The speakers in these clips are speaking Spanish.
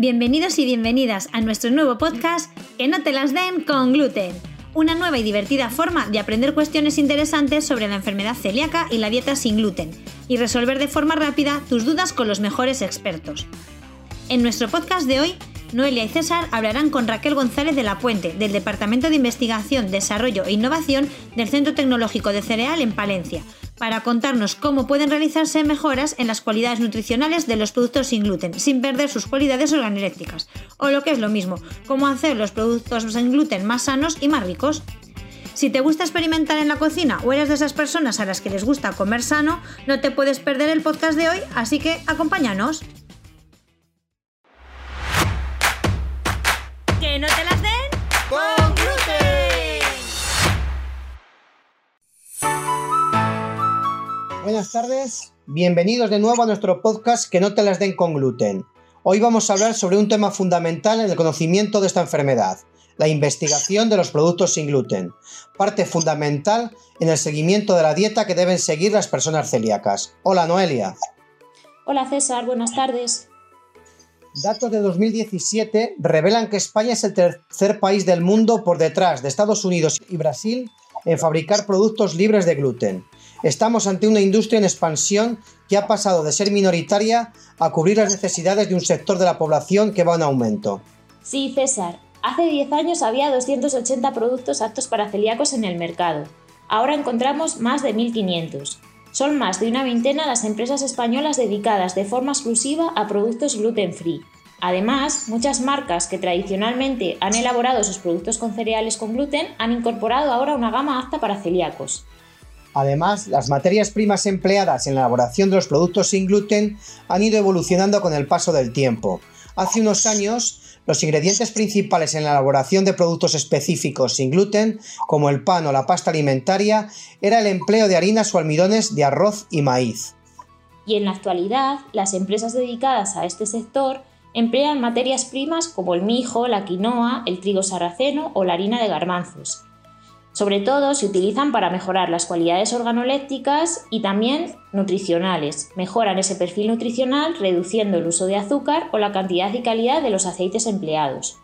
Bienvenidos y bienvenidas a nuestro nuevo podcast Que no te las den con gluten. Una nueva y divertida forma de aprender cuestiones interesantes sobre la enfermedad celíaca y la dieta sin gluten y resolver de forma rápida tus dudas con los mejores expertos. En nuestro podcast de hoy, Noelia y César hablarán con Raquel González de la Puente, del Departamento de Investigación, Desarrollo e Innovación del Centro Tecnológico de Cereal en Palencia, para contarnos cómo pueden realizarse mejoras en las cualidades nutricionales de los productos sin gluten, sin perder sus cualidades organolépticas, o lo que es lo mismo, cómo hacer los productos sin gluten más sanos y más ricos. Si te gusta experimentar en la cocina o eres de esas personas a las que les gusta comer sano, no te puedes perder el podcast de hoy, así que acompáñanos. Que no te las den ¡Con Buenas tardes, bienvenidos de nuevo a nuestro podcast Que no te las den con gluten. Hoy vamos a hablar sobre un tema fundamental en el conocimiento de esta enfermedad, la investigación de los productos sin gluten, parte fundamental en el seguimiento de la dieta que deben seguir las personas celíacas. Hola Noelia. Hola César, buenas tardes. Datos de 2017 revelan que España es el tercer país del mundo por detrás de Estados Unidos y Brasil en fabricar productos libres de gluten. Estamos ante una industria en expansión que ha pasado de ser minoritaria a cubrir las necesidades de un sector de la población que va en aumento. Sí, César. Hace 10 años había 280 productos aptos para celíacos en el mercado. Ahora encontramos más de 1.500. Son más de una veintena las empresas españolas dedicadas de forma exclusiva a productos gluten free. Además, muchas marcas que tradicionalmente han elaborado sus productos con cereales con gluten han incorporado ahora una gama apta para celíacos. Además, las materias primas empleadas en la elaboración de los productos sin gluten han ido evolucionando con el paso del tiempo. Hace unos años, los ingredientes principales en la elaboración de productos específicos sin gluten, como el pan o la pasta alimentaria, era el empleo de harinas o almidones de arroz y maíz. Y en la actualidad, las empresas dedicadas a este sector emplean materias primas como el mijo, la quinoa, el trigo sarraceno o la harina de garbanzos. Sobre todo se utilizan para mejorar las cualidades organolépticas y también nutricionales. Mejoran ese perfil nutricional reduciendo el uso de azúcar o la cantidad y calidad de los aceites empleados.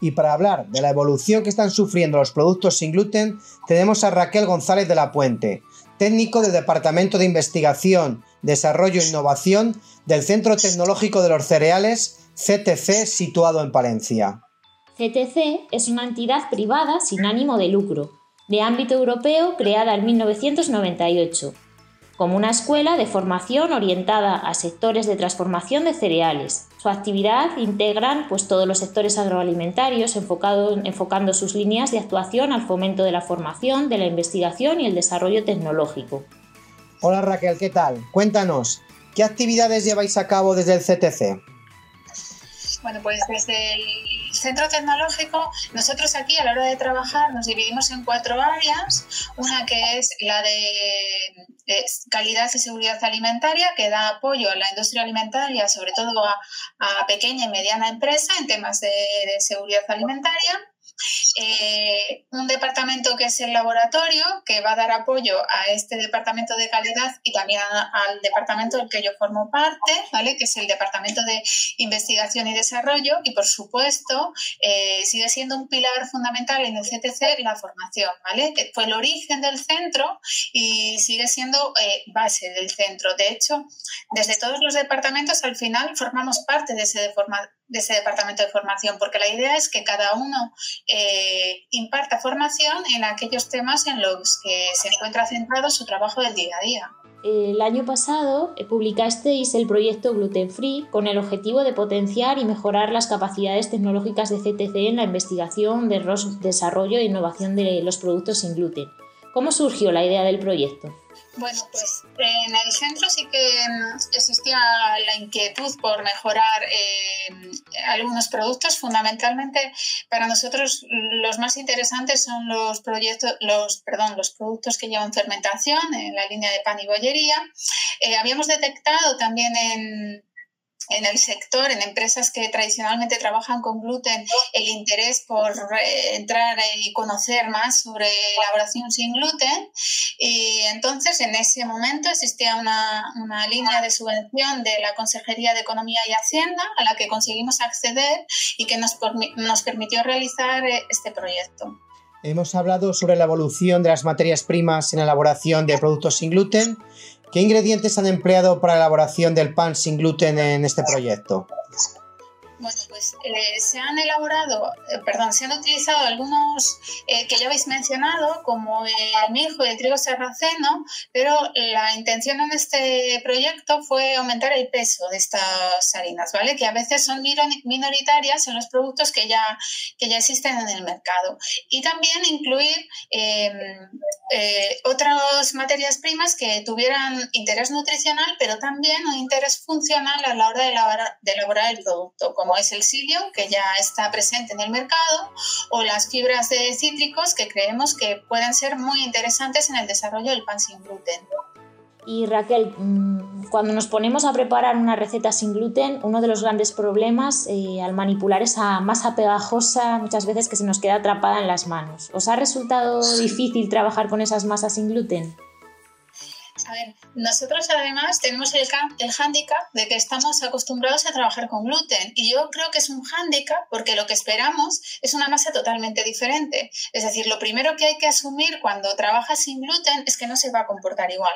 Y para hablar de la evolución que están sufriendo los productos sin gluten, tenemos a Raquel González de la Puente, técnico del Departamento de Investigación, Desarrollo e Innovación del Centro Tecnológico de los Cereales, CTC, situado en Palencia. CTC es una entidad privada sin ánimo de lucro, de ámbito europeo creada en 1998, como una escuela de formación orientada a sectores de transformación de cereales. Su actividad integran pues, todos los sectores agroalimentarios, enfocando sus líneas de actuación al fomento de la formación, de la investigación y el desarrollo tecnológico. Hola Raquel, ¿qué tal? Cuéntanos, ¿qué actividades lleváis a cabo desde el CTC? Bueno, pues desde el centro tecnológico, nosotros aquí a la hora de trabajar nos dividimos en cuatro áreas. Una que es la de calidad y seguridad alimentaria, que da apoyo a la industria alimentaria, sobre todo a, pequeña y mediana empresa en temas de seguridad alimentaria. Eh, un departamento que es el laboratorio, que va a dar apoyo a este departamento de calidad y también al departamento del que yo formo parte, ¿vale? que es el departamento de investigación y desarrollo. Y por supuesto, eh, sigue siendo un pilar fundamental en el CTC la formación, ¿vale? que fue el origen del centro y sigue siendo eh, base del centro. De hecho, desde todos los departamentos al final formamos parte de ese, de ese departamento de formación, porque la idea es que cada uno eh, imparta formación en aquellos temas en los que se encuentra centrado su trabajo del día a día. El año pasado eh, publicasteis el proyecto Gluten Free con el objetivo de potenciar y mejorar las capacidades tecnológicas de CTC en la investigación, desarrollo e innovación de los productos sin gluten. ¿Cómo surgió la idea del proyecto? Bueno, pues en el centro sí que mm, existía la inquietud por mejorar eh, algunos productos. Fundamentalmente, para nosotros los más interesantes son los proyectos, los, perdón, los productos que llevan fermentación en la línea de pan y bollería. Eh, habíamos detectado también en en el sector, en empresas que tradicionalmente trabajan con gluten, el interés por eh, entrar y conocer más sobre elaboración sin gluten. Y entonces en ese momento existía una, una línea de subvención de la Consejería de Economía y Hacienda a la que conseguimos acceder y que nos, nos permitió realizar eh, este proyecto. Hemos hablado sobre la evolución de las materias primas en la elaboración de productos sin gluten. ¿Qué ingredientes han empleado para la elaboración del pan sin gluten en este proyecto? Bueno, pues eh, se han elaborado, eh, perdón, se han utilizado algunos eh, que ya habéis mencionado, como el mijo y el trigo sarraceno, pero la intención en este proyecto fue aumentar el peso de estas harinas, ¿vale? Que a veces son minoritarias en los productos que ya, que ya existen en el mercado. Y también incluir em, otras materias primas que tuvieran interés nutricional, pero también un interés funcional a la hora elaborar, de elaborar el producto, como es el psyllium, que ya está presente en el mercado, o las fibras de cítricos, que creemos que pueden ser muy interesantes en el desarrollo del pan sin gluten. Y Raquel, mm, cuando nos ponemos a preparar una receta sin gluten, uno de los grandes problemas eh, al manipular esa masa pegajosa muchas veces que se nos queda atrapada en las manos. ¿Os ha resultado difícil trabajar con esas masas sin gluten? A ver, nosotros además tenemos el, el hándicap de que estamos acostumbrados a trabajar con gluten y yo creo que es un hándicap porque lo que esperamos es una masa totalmente diferente. Es decir, lo primero que hay que asumir cuando trabajas sin gluten es que no se va a comportar igual.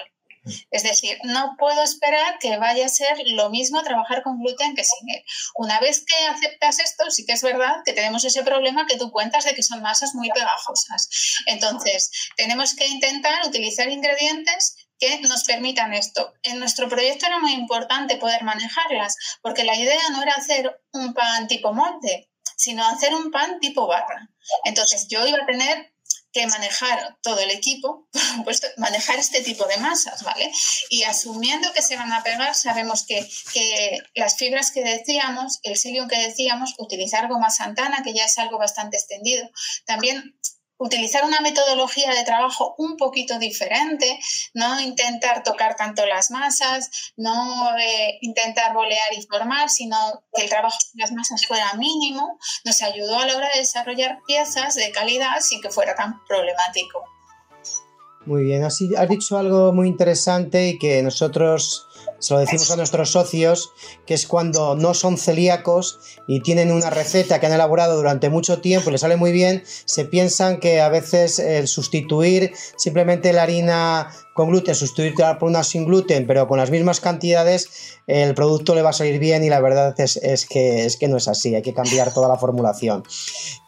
Es decir, no puedo esperar que vaya a ser lo mismo trabajar con gluten que sin él. Una vez que aceptas esto, sí que es verdad que tenemos ese problema que tú cuentas de que son masas muy pegajosas. Entonces, tenemos que intentar utilizar ingredientes que nos permitan esto. En nuestro proyecto era muy importante poder manejarlas, porque la idea no era hacer un pan tipo molde, sino hacer un pan tipo barra. Entonces yo iba a tener que manejar todo el equipo, por supuesto, manejar este tipo de masas, ¿vale? Y asumiendo que se van a pegar, sabemos que, que las fibras que decíamos, el psyllium que decíamos, utilizar goma santana, que ya es algo bastante extendido, también utilizar una metodología de trabajo un poquito diferente, no intentar tocar tanto las masas, no eh, intentar bolear y formar, sino que el trabajo de las masas fuera mínimo, nos ayudó a la hora de desarrollar piezas de calidad sin que fuera tan problemático. Muy bien, has dicho algo muy interesante y que nosotros se lo decimos a nuestros socios, que es cuando no son celíacos y tienen una receta que han elaborado durante mucho tiempo y les sale muy bien, se piensan que a veces el sustituir simplemente la harina con gluten, sustituirla por una sin gluten, pero con las mismas cantidades, el producto le va a salir bien y la verdad es, que, es que no es así, hay que cambiar toda la formulación.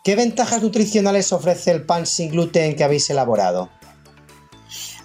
¿Qué ventajas nutricionales ofrece el pan sin gluten que habéis elaborado?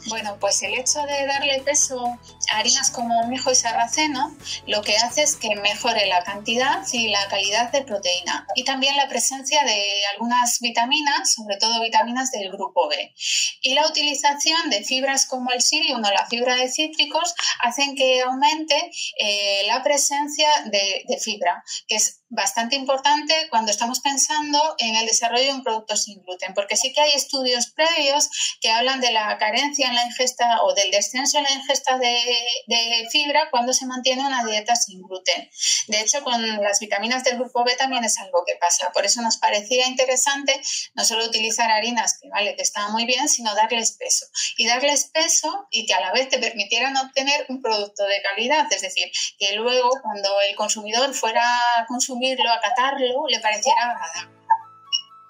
Bueno, pues el hecho de darle peso harinas como mijo y sarraceno lo que hace es que mejore la cantidad y la calidad de proteína y también la presencia de algunas vitaminas, sobre todo vitaminas del grupo B. Y la utilización de fibras como el psyllium o la fibra de cítricos hacen que aumente eh, la presencia de, de fibra, que es bastante importante cuando estamos pensando en el desarrollo de un producto sin gluten, porque sí que hay estudios previos que hablan de la carencia en la ingesta o del descenso en la ingesta de, de, fibra cuando se mantiene una dieta sin gluten. De hecho, con las vitaminas del grupo B también es algo que pasa. Por eso nos parecía interesante no solo utilizar harinas que, vale, que estaban muy bien, sino darles peso. Y darles peso y que a la vez te permitieran obtener un producto de calidad. Es decir, que luego cuando el consumidor fuera a consumir a acatarlo, le pareciera agradable.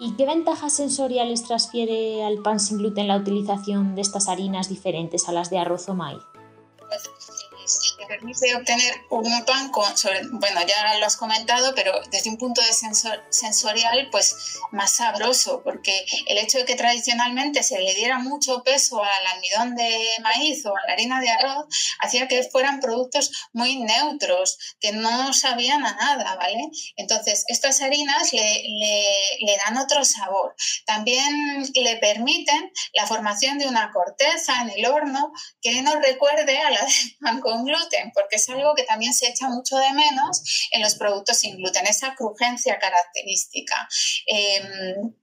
¿Y qué ventajas sensoriales transfiere al pan sin gluten la utilización de estas harinas diferentes a las de arroz o maíz? Pues permite obtener un pan con, bueno, ya lo has comentado, pero desde un punto de sensorial, pues más sabroso, porque el hecho de que tradicionalmente se le diera mucho peso al almidón de maíz o a la harina de arroz, hacía que fueran productos muy neutros, que no sabían a nada, ¿vale? Entonces, estas harinas le, le, le dan otro sabor. También le permiten la formación de una corteza en el horno que nos recuerde a la de pan con gluten porque es algo que también se echa mucho de menos en los productos sin gluten, esa crujencia característica. Em,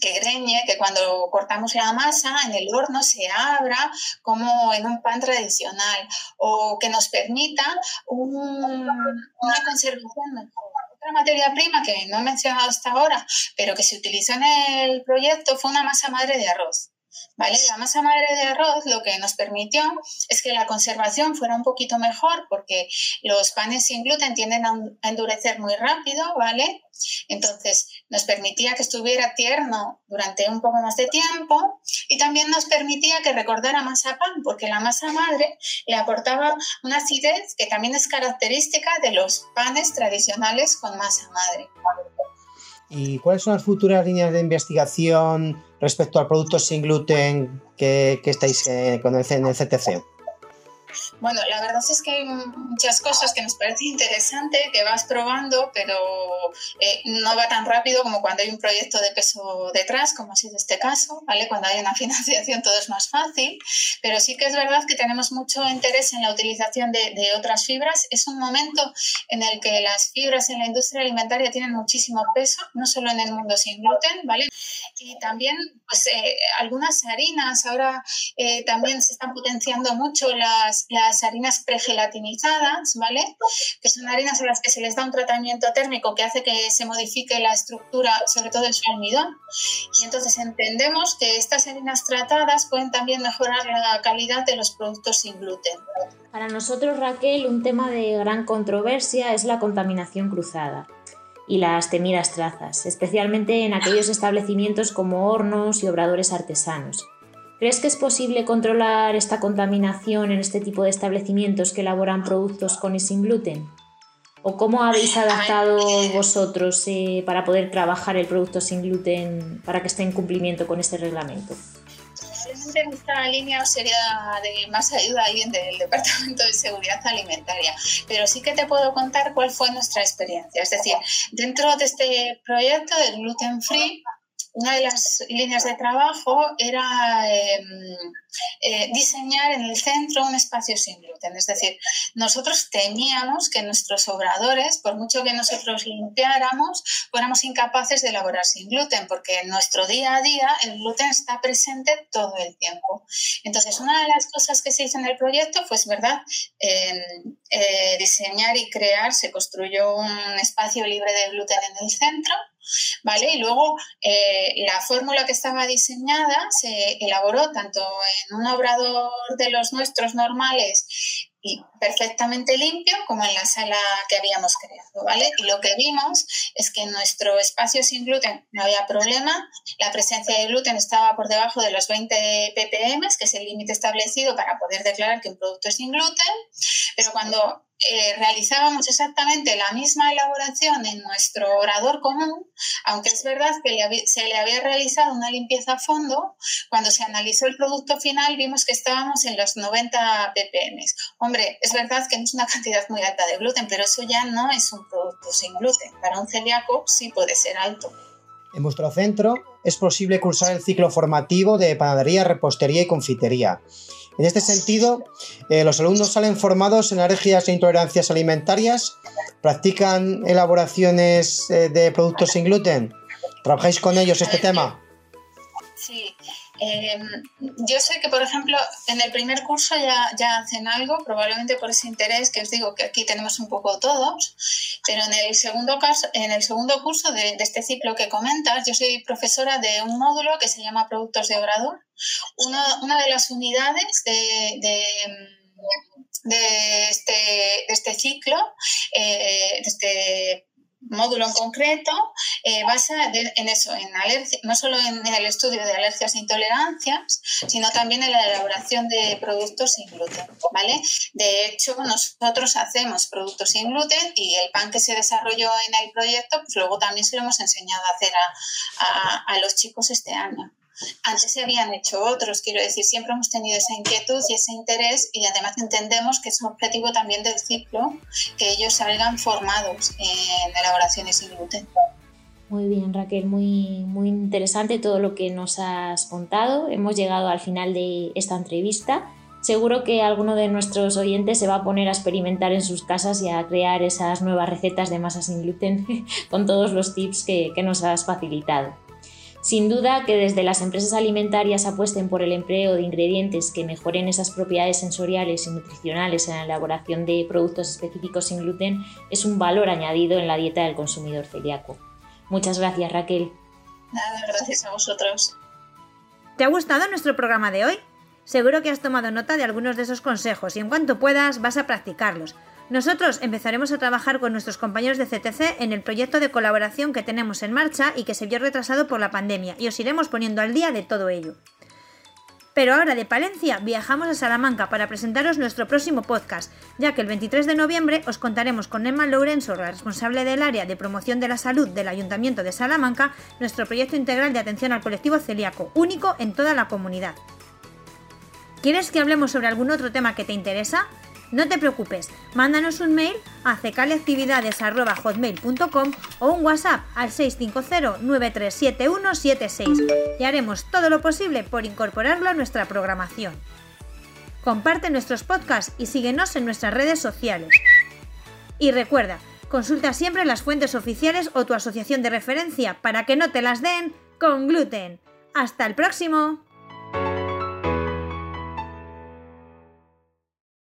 que greñe, que cuando cortamos la masa en el horno se abra como en un pan tradicional o que nos permita una conservación mejor. Otra materia prima que no he mencionado hasta ahora, pero que se utilizó en el proyecto fue una masa madre de arroz. ¿Vale? La masa madre de arroz lo que nos permitió es que la conservación fuera un poquito mejor porque los panes sin gluten tienden a endurecer muy rápido, ¿vale? Entonces nos permitía que estuviera tierno durante un poco más de tiempo y también nos permitía que recordara más a pan porque la masa madre le aportaba una acidez que también es característica de los panes tradicionales con masa madre. ¿Y cuáles son las futuras líneas de investigación respecto al producto sin gluten que, estáis eh, con el, en el CTC? Bueno, la verdad es que hay muchas cosas que nos parece interesante, que vas probando, pero eh, no va tan rápido como cuando hay un proyecto de peso detrás, como ha sido este caso, ¿vale? Cuando hay una financiación todo es más fácil, pero sí que es verdad que tenemos mucho interés en la utilización de, otras fibras. Es un momento en el que las fibras en la industria alimentaria tienen muchísimo peso, no solo en el mundo sin gluten, ¿vale? Y también, pues, eh, algunas harinas, ahora eh, también se están potenciando mucho las las harinas pregelatinizadas, ¿vale? Que son harinas a las que se les da un tratamiento térmico que hace que se modifique la estructura, sobre todo de su almidón. Y entonces entendemos que estas harinas tratadas pueden también mejorar la calidad de los productos sin gluten. Para nosotros, Raquel, un tema de gran controversia es la contaminación cruzada y las temidas trazas, especialmente en aquellos establecimientos como hornos y obradores artesanos. ¿Crees que es posible controlar esta contaminación en este tipo de establecimientos que elaboran productos con y sin gluten? ¿O cómo habéis adaptado vosotros eh, para poder trabajar el producto sin gluten para que esté en cumplimiento con este reglamento? Probablemente nuestra línea sería de más ayuda alguien del Departamento de Seguridad Alimentaria, pero sí que te puedo contar cuál fue nuestra experiencia. Es decir, dentro de este proyecto del Gluten Free, una de las líneas de trabajo era em, eh, diseñar en el centro un espacio sin gluten. Es decir, nosotros temíamos que nuestros obradores, por mucho que nosotros limpiáramos, fuéramos incapaces de elaborar sin gluten, porque en nuestro día a día el gluten está presente todo el tiempo. Entonces, una de las cosas que se hizo en el proyecto fue, ¿verdad?, em, eh, diseñar y crear, se construyó un espacio libre de gluten en el centro ¿vale? Y luego eh, la fórmula que estaba diseñada se elaboró tanto en un obrador de los nuestros normales y perfectamente limpio como en la sala que habíamos creado, ¿vale? Y lo que vimos es que en nuestro espacio sin gluten no había problema, la presencia de gluten estaba por debajo de los 20 ppm, que es el límite establecido para poder declarar que un producto es sin gluten, pero cuando eh, realizábamos exactamente la misma elaboración en nuestro orador común, aunque es verdad que se le había realizado una limpieza a fondo, cuando se analizó el producto final vimos que estábamos en los 90 ppm. Hombre, es verdad que no es una cantidad muy alta de gluten, pero eso ya no es un producto sin gluten. Para un celíaco sí puede ser alto. En vuestro centro es posible cursar el ciclo formativo de panadería, repostería y confitería. En este sentido, eh, los alumnos salen formados en alergias e intolerancias alimentarias, practican elaboraciones eh, de productos sin gluten. ¿Trabajáis con ellos este tema? Sí, Em, yo sé que, por ejemplo, en el primer curso ya, ya hacen algo, probablemente por ese interés que os digo que aquí tenemos un poco todos, pero en el segundo, caso, en el segundo curso de, este ciclo que comentas, yo soy profesora de un módulo que se llama Productos de Obrador. Una, una de las unidades de, de este, este, ciclo, eh, de este módulo en concreto eh, basa en eso, en no solo en, el estudio de alergias e intolerancias, sino también en la elaboración de productos sin gluten, ¿vale? De hecho, nosotros hacemos productos sin gluten y el pan que se desarrolló en el proyecto, pues luego también se lo hemos enseñado a hacer a los chicos este año. Antes se habían hecho otros, quiero decir, siempre hemos tenido esa inquietud y ese interés y además entendemos que es un objetivo también del ciclo que ellos salgan formados en elaboraciones sin gluten. Muy bien, Raquel, muy, muy interesante todo lo que nos has contado. Hemos llegado al final de esta entrevista. Seguro que alguno de nuestros oyentes se va a poner a experimentar en sus casas y a crear esas nuevas recetas de masa sin gluten con todos los tips que, que nos has facilitado. Sin duda que desde las empresas alimentarias apuesten por el empleo de ingredientes que mejoren esas propiedades sensoriales y nutricionales en la elaboración de productos específicos sin gluten es un valor añadido en la dieta del consumidor celíaco. Muchas gracias Raquel. Nada, gracias a vosotros. ¿Te ha gustado nuestro programa de hoy? Seguro que has tomado nota de algunos de esos consejos y en cuanto puedas vas a practicarlos. Nosotros empezaremos a trabajar con nuestros compañeros de CTC en el proyecto de colaboración que tenemos en marcha y que se vio retrasado por la pandemia, y os iremos poniendo al día de todo ello. Pero ahora de Palencia viajamos a Salamanca para presentaros nuestro próximo podcast, ya que el 23 de noviembre os contaremos con Emma Lourenço, la responsable del área de promoción de la salud del Ayuntamiento de Salamanca, nuestro proyecto integral de atención al colectivo celíaco, único en toda la comunidad. ¿Quieres que hablemos sobre algún otro tema que te interesa? No te preocupes, mándanos un mail a cecaleactividades.hotmail.com o un WhatsApp al 650-937176 y haremos todo lo posible por incorporarlo a nuestra programación. Comparte nuestros podcasts y síguenos en nuestras redes sociales. Y recuerda, consulta siempre las fuentes oficiales o tu asociación de referencia para que no te las den con gluten. ¡Hasta el próximo!